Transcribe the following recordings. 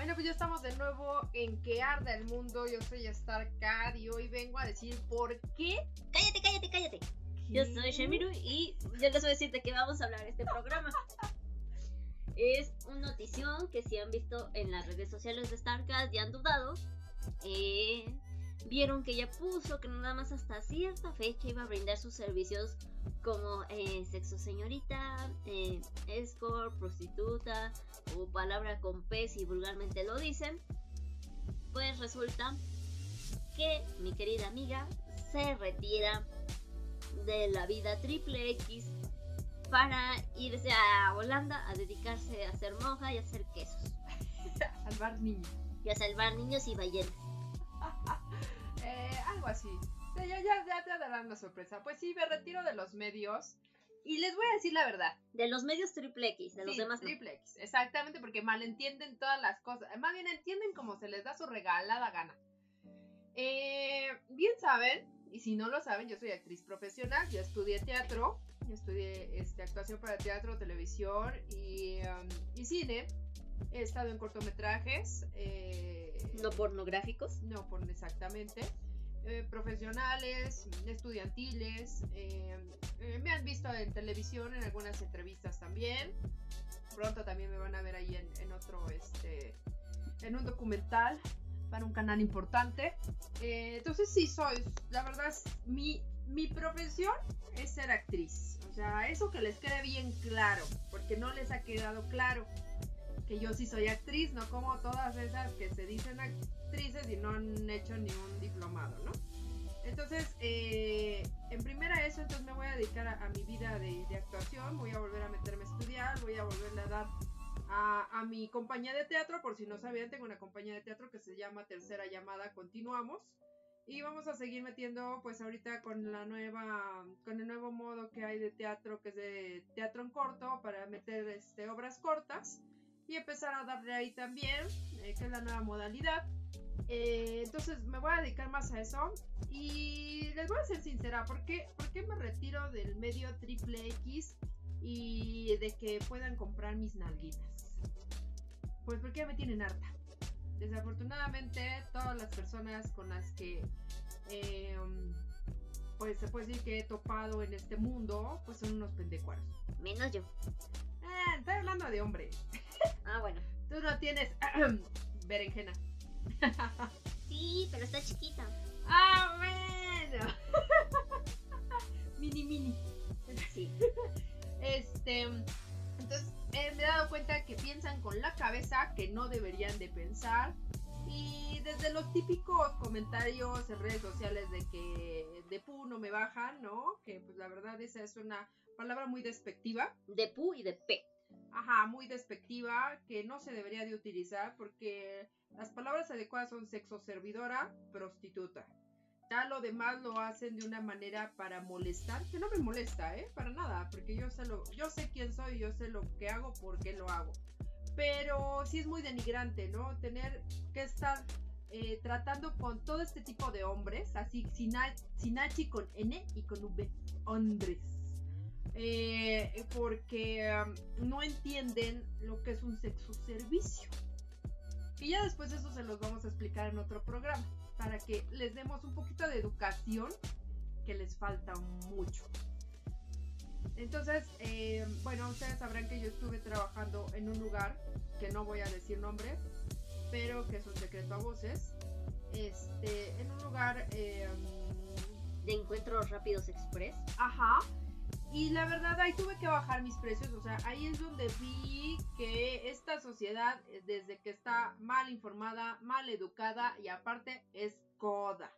Bueno, pues ya estamos de nuevo en Que Arda el Mundo. Yo soy Starcad y hoy vengo a decir por qué. Cállate, cállate, cállate. Yo soy Shemiru y yo les voy a decir de qué vamos a hablar este programa. es una notición que si han visto en las redes sociales de Starcast y han dudado, eh, vieron que ella puso que nada más hasta cierta fecha iba a brindar sus servicios como eh, sexo señorita, eh, escort, prostituta o palabra con P si vulgarmente lo dicen. Pues resulta que mi querida amiga se retira de la vida triple X para irse a Holanda a dedicarse a ser monja y a hacer quesos. a salvar niños. Y a salvar niños y ballenas. Algo así. Ya, ya, ya te darán la sorpresa. Pues sí, me retiro de los medios. Y les voy a decir la verdad. De los medios triple X, de los demás triple X, exactamente, porque malentienden todas las cosas. Más bien entienden como se les da su regalada gana. Eh, bien saben, y si no lo saben, yo soy actriz profesional, yo estudié teatro, estudié este, actuación para teatro, televisión y, um, y cine. He estado en cortometrajes. Eh, ¿No pornográficos? No, por, exactamente. Eh, profesionales, estudiantiles. Eh, me han visto en televisión, en algunas entrevistas también. Pronto también me van a ver ahí en, otro, este, en un documental para un canal importante. Eh, entonces sí soy, la verdad mi, mi profesión es ser actriz. O sea, eso que les quede bien claro, porque no les ha quedado claro que yo sí soy actriz, no como todas esas que se dicen actrices y no han hecho ni un diplomado, ¿no? Entonces, eh, en primera eso, entonces me voy a dedicar a, mi vida de, de, actuación, voy a volver a meterme a estudiar, voy a volverle a dar a, mi compañía de teatro, por si no sabían, tengo una compañía de teatro que se llama Tercera Llamada Continuamos. Y vamos a seguir metiendo, pues ahorita con la nueva, con el nuevo modo que hay de teatro, que es de teatro en corto, para meter este, obras cortas y empezar a darle ahí también, eh, que es la nueva modalidad. Eh, entonces me voy a dedicar más a eso y les voy a ser sincera, ¿por qué, ¿por qué me retiro del medio triple X y de que puedan comprar mis nalguitas? Pues porque ya me tienen harta. Desafortunadamente, todas las personas con las que eh, pues se puede decir que he topado en este mundo, pues son unos pendecuaros. Menos yo. Eh, estoy hablando de hombre. Ah, bueno. Tú no tienes berenjena. sí, pero está chiquita. Ah, bueno. mini, mini. Sí. Este, entonces eh, me he dado cuenta que piensan con la cabeza que no deberían de pensar. Y desde los típicos comentarios en redes sociales de que de pu no me bajan, ¿no? Que pues la verdad esa es una palabra muy despectiva. De pu y de p. Ajá, muy despectiva, que no se debería de utilizar porque las palabras adecuadas son sexo servidora, prostituta. Ya lo demás lo hacen de una manera para molestar, que no me molesta, ¿eh? Para nada, porque yo sé, lo, yo sé quién soy, yo sé lo que hago, por qué lo hago. Pero sí es muy denigrante, ¿no? Tener que estar eh, tratando con todo este tipo de hombres, así sin, sin H con N y con V, hombres. Eh, porque um, no entienden lo que es un sexo servicio. Y ya después eso se los vamos a explicar en otro programa para que les demos un poquito de educación que les falta mucho. Entonces, eh, bueno, ustedes sabrán que yo estuve trabajando en un lugar, que no voy a decir nombre, pero que es un secreto a voces, este, en un lugar... Eh, de encuentros rápidos express. Ajá, y la verdad ahí tuve que bajar mis precios, o sea, ahí es donde vi que esta sociedad, eh, desde que está mal informada, mal educada y aparte es coda.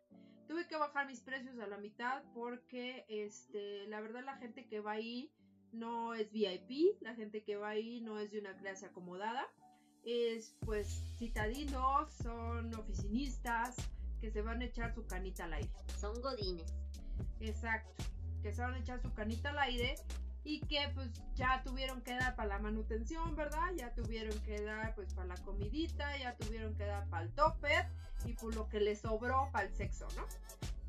Tuve que bajar mis precios a la mitad porque, este, la verdad la gente que va ahí no es VIP, la gente que va ahí no es de una clase acomodada, es pues citadinos, son oficinistas que se van a echar su canita al aire. Son godines. Exacto que se van a echar su canita al aire y que pues ya tuvieron que dar para la manutención, ¿verdad? Ya tuvieron que dar pues para la comidita, ya tuvieron que dar para el topper y por lo que les sobró para el sexo, ¿no?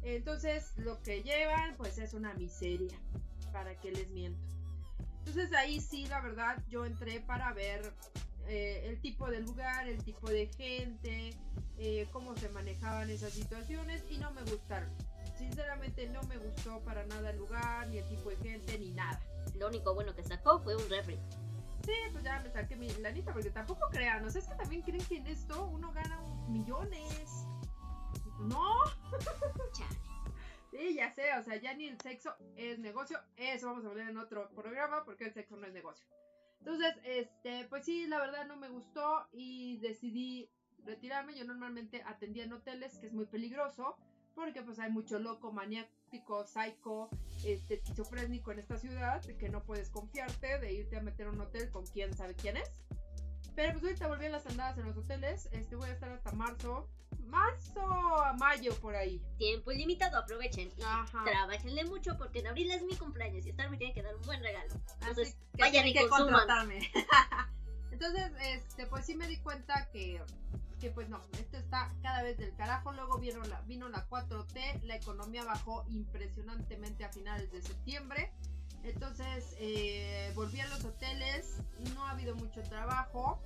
Entonces lo que llevan pues es una miseria, para que les miento. Entonces ahí sí, la verdad, yo entré para ver eh, el tipo de lugar, el tipo de gente, eh, cómo se manejaban esas situaciones y no me gustaron. Sinceramente no me gustó para nada el lugar, ni el tipo de gente, ni nada. Lo único bueno que sacó fue un refri. Sí, pues ya me saqué mi lanita, porque tampoco crean, o sea, es que también creen que en esto uno gana millones. No. Sí, ya sé, o sea, ya ni el sexo es negocio. Eso vamos a hablar en otro programa, porque el sexo no es negocio. Entonces, este, pues sí, la verdad no me gustó y decidí retirarme. Yo normalmente atendía en hoteles, que es muy peligroso, porque pues hay mucho loco, maniático, psycho, este, esquizofrénico en esta ciudad, de que no puedes confiarte de irte a meter a un hotel con quién sabe quién es. Pero pues ahorita volví a las andadas en los hoteles, este, voy a estar hasta marzo, marzo a mayo por ahí. Tiempo ilimitado, aprovechen y Ajá. trabajenle mucho porque en abril es mi cumpleaños y Star me tiene que dar un buen regalo. Entonces, Así que vayan y que consuman. contratarme. Entonces, este, pues sí me di cuenta que, pues no, esto está cada vez del carajo. Luego vino la, vino la 4T, la economía bajó impresionantemente a finales de septiembre. Entonces, eh, volví a los hoteles, no ha habido mucho trabajo,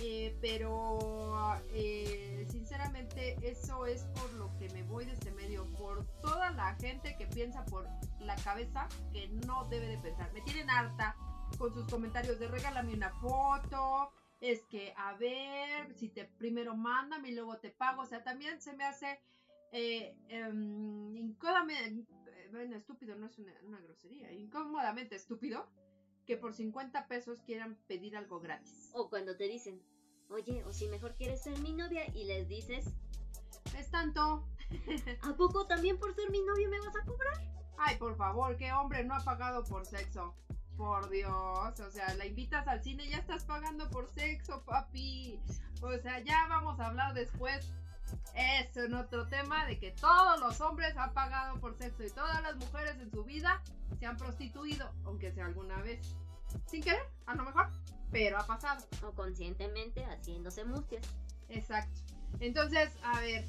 eh, pero eh, sinceramente eso es por lo que me voy de este medio, por toda la gente que piensa por la cabeza que no debe de pensar. Me tienen harta con sus comentarios de regálame una foto, es que a ver, si te primero mándame y luego te pago, o sea, también se me hace eh, em, incómodamente, bueno, estúpido no es una, una grosería, incómodamente estúpido que por 50 pesos quieran pedir algo gratis. O cuando te dicen, oye, o si mejor quieres ser mi novia y les dices, Es tanto, ¿a poco también por ser mi novio me vas a cobrar? ay, por favor, ¿qué hombre no ha pagado por sexo? Por Dios, o sea, la invitas al cine, ya estás pagando por sexo, papi. O sea, ya vamos a hablar después. Es en otro tema de que todos los hombres han pagado por sexo y todas las mujeres en su vida se han prostituido, aunque sea alguna vez. Sin querer, a lo mejor, pero ha pasado. O conscientemente haciéndose mustias. Exacto. Entonces, a ver,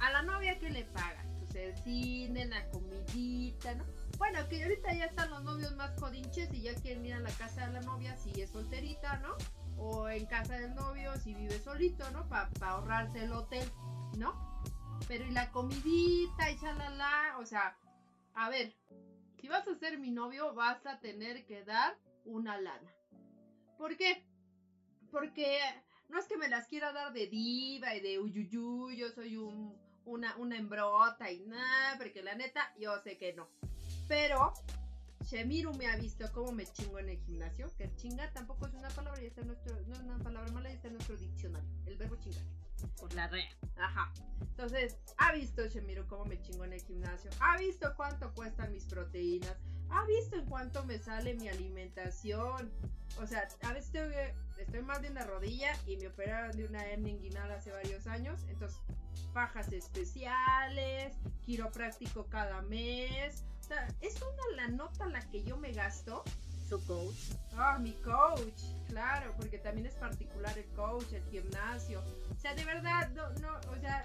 a la novia que le pagan, pues el cine, la comidita, ¿no? Bueno, que ahorita ya están los novios más codinches y ya quieren ir a la casa de la novia si es solterita, ¿no? O en casa del novio si vive solito, ¿no? Para ahorrarse el hotel, ¿no? Pero y la comidita y chalala, o sea, a ver, si vas a ser mi novio vas a tener que dar una lana. ¿Por qué? Porque no es que me las quiera dar de diva y de uyuyuy, yo soy un, una, una hembrota y nada, porque la neta, yo sé que no. Pero Shemiru me ha visto cómo me chingo en el gimnasio, que chinga tampoco es una palabra, ya está en nuestro, no es una palabra mala, ya está en nuestro diccionario, el verbo chingar. Por la rea. Ajá. Entonces, ha visto Shemiru cómo me chingo en el gimnasio, ha visto cuánto cuestan mis proteínas, ha visto en cuánto me sale mi alimentación. O sea, a veces tengo que- estoy mal de una rodilla y me operaron de una hernia inguinal hace varios años. Entonces, fajas especiales, quiropráctico cada mes. Sea, es una la nota la que yo me gasto. Su coach. Ah, mi coach, claro, porque también es particular el coach, el gimnasio. O sea, de verdad, no, no, o sea,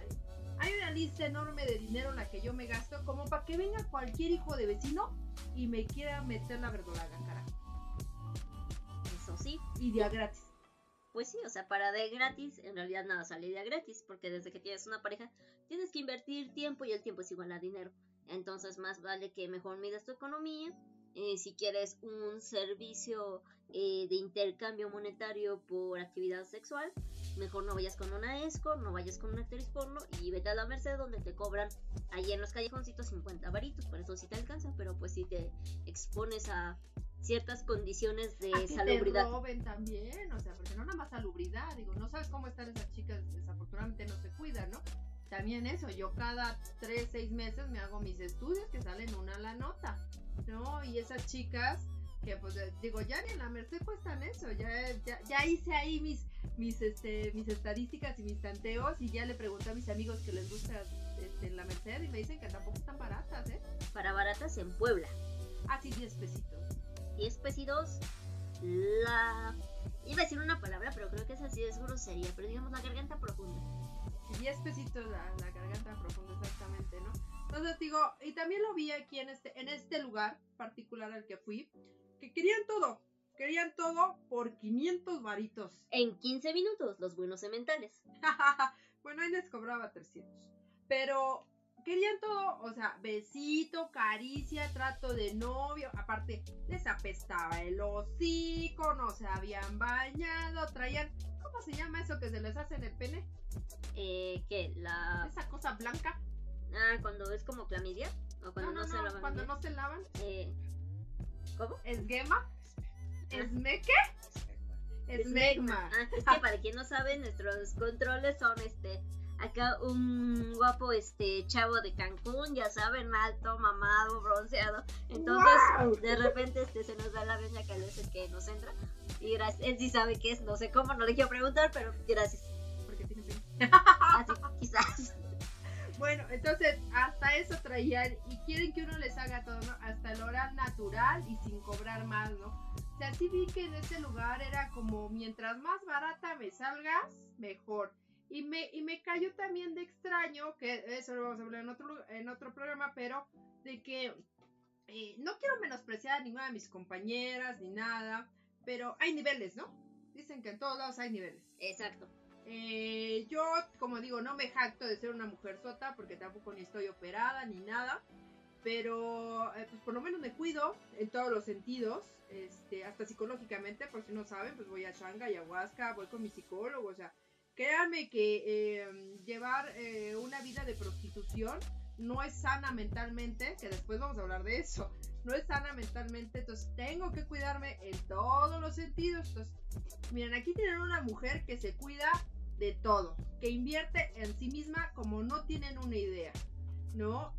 hay una lista enorme de dinero en la que yo me gasto como para que venga cualquier hijo de vecino y me quiera meter la verdolaga, cara. Eso sí. Y de a gratis. Pues sí, o sea, para de gratis, en realidad nada sale de gratis, porque desde que tienes una pareja tienes que invertir tiempo y el tiempo es igual a dinero. Entonces más vale que mejor mides tu economía. Eh, si quieres un servicio eh, de intercambio monetario por actividad sexual, mejor no vayas con una escort, no vayas con una actriz porno y vete a la Merced donde te cobran ahí en los callejoncitos 50 varitos, por eso sí te alcanza, pero pues si te expones a ciertas condiciones de A que te salubridad. roben también, o sea, porque no nada más salubridad, digo, no sabes cómo están esas chicas, desafortunadamente no se cuidan, ¿no? También eso, yo cada 3, 6 meses me hago mis estudios que salen una a la nota, ¿no? Y esas chicas que pues eh, digo, ya ni en la Merced cuestan eso, ya, ya, ya hice ahí mis, mis, este, mis estadísticas y mis tanteos y ya le pregunté a mis amigos que les gusta este, la Merced y me dicen que tampoco están baratas, ¿eh? Para baratas en Puebla. Así 10 pesitos. 10 pesitos. La. Iba a decir una palabra, pero creo que esa sí es grosería. Pero digamos la garganta profunda. 10 pesitos la, la garganta profunda, exactamente, ¿no? Entonces digo, y también lo vi aquí en este, en este lugar particular al que fui, que querían todo. Querían todo por 500 varitos. En 15 minutos, los buenos sementales. bueno, ahí les cobraba 300. Pero querían todo, o sea, besito, caricia, trato de novio. Aparte, les apestaba el hocico, no se habían bañado, traían. ¿Cómo se llama eso que se les hace en el pene? Eh, ¿qué? La. Esa cosa blanca. Ah, cuando es como clamidia. O cuando no, se lavan. Cuando no se lavan. Eh, ¿Cómo? ¿Esguema? ¿Esmeque? Esmegma. Ah, es que para quien no sabe, nuestros controles son este acá un guapo este chavo de Cancún, ya saben, alto, mamado, bronceado. Entonces, de repente este se nos da la es el que nos entra. Y gracias, él sí sabe qué es, no sé cómo, no le quiero preguntar, pero gracias. Porque tiene Así, quizás. Bueno, entonces hasta eso traían y quieren que uno les haga todo, ¿no? Hasta el oral natural y sin cobrar más, ¿no? O sea, sí vi que en ese lugar era como mientras más barata me salgas, mejor. Y me, y me cayó también de extraño, que eso lo vamos a hablar en otro, en otro programa, pero de que eh, no quiero menospreciar a ninguna de mis compañeras ni nada, pero hay niveles, ¿no? Dicen que en todos lados hay niveles. Exacto. Eh, yo, como digo, no me jacto de ser una mujer sota porque tampoco ni estoy operada ni nada. Pero eh, pues por lo menos me cuido en todos los sentidos, este, hasta psicológicamente, por si no saben, pues voy a Changa, ayahuasca, voy con mi psicólogo, o sea, Créanme que em, llevar eh, una vida de prostitución no es sana mentalmente, que después vamos a hablar de eso, no es sana mentalmente, entonces tengo que cuidarme en todos los sentidos. Entonces, miren, aquí tienen una mujer que se cuida de todo, que invierte en sí misma como no tienen una idea, ¿no?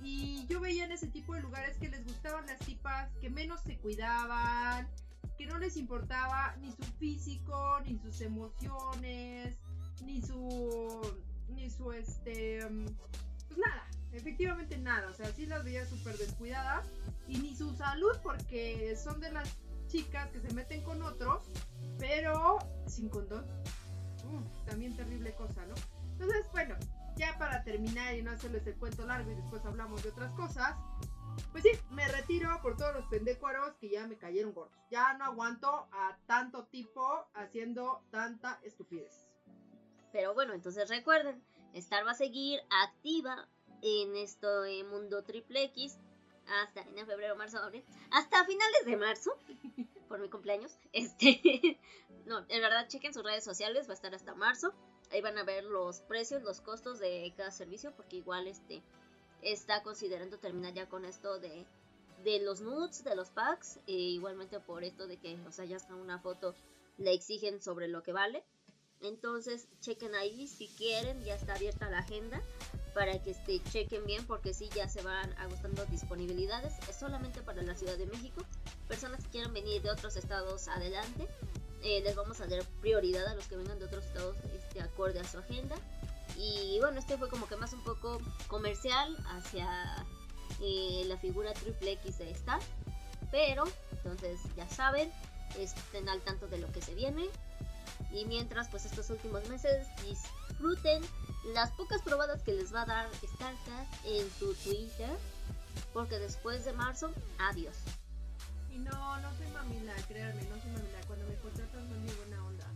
Y yo veía en ese tipo de lugares que les gustaban las tipas que menos se cuidaban, que no les importaba ni su físico, ni sus emociones, ni su, ni su, este, pues nada, efectivamente nada, o sea, sí las veía súper descuidadas, y ni su salud, porque son de las chicas que se meten con otros, pero sin condón. también terrible cosa, ¿no? Entonces, bueno, ya para terminar y no hacerles el cuento largo y después hablamos de otras cosas, pues sí, me retiro por todos los pendécuaros que ya me cayeron gordos. Ya no aguanto a tanto tipo haciendo tanta estupidez. Pero bueno, entonces recuerden, Star va a seguir activa en este mundo triple X hasta en febrero, marzo, abril, hasta finales de marzo, por mi cumpleaños. Este, no, en verdad chequen sus redes sociales, va a estar hasta marzo. Ahí van a ver los precios, los costos de cada servicio, porque igual este está considerando terminar ya con esto de, de los nudes, de los packs, e igualmente por esto de que, o sea, ya está una foto, le exigen sobre lo que vale. Entonces, chequen ahí si quieren, ya está abierta la agenda para que este, chequen bien porque sí ya se van ajustando disponibilidades. Es solamente para la Ciudad de México. Personas que quieran venir de otros estados adelante, eh, les vamos a dar prioridad a los que vengan de otros estados este, acorde a su agenda. Y bueno, este fue como que más un poco comercial hacia eh, la figura triple X de esta. Pero, entonces ya saben, estén al tanto de lo que se viene. Y mientras, pues estos últimos meses disfruten las pocas probadas que les va a dar StarCast en su Twitter. Porque después de marzo, adiós. Y no, no soy mamila, créanme, no soy mamila. Cuando me contratan no es buena onda.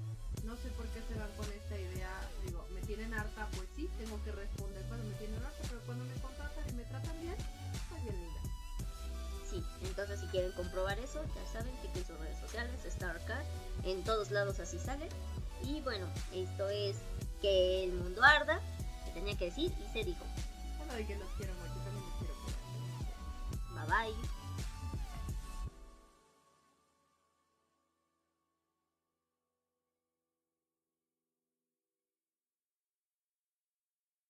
No sé por qué se van con esta idea. Digo, tienen harta, pues sí, tengo que responder cuando me tienen harta, pero cuando me contratan y me tratan bien, pues bien linda. Sí, entonces si quieren comprobar eso, ya saben que en sus redes sociales, StarCard, en todos lados así sale. Y bueno, esto es que el mundo arda, que tenía que decir y se dijo. Bueno, de que los quiero mucho, también los quiero Bye bye.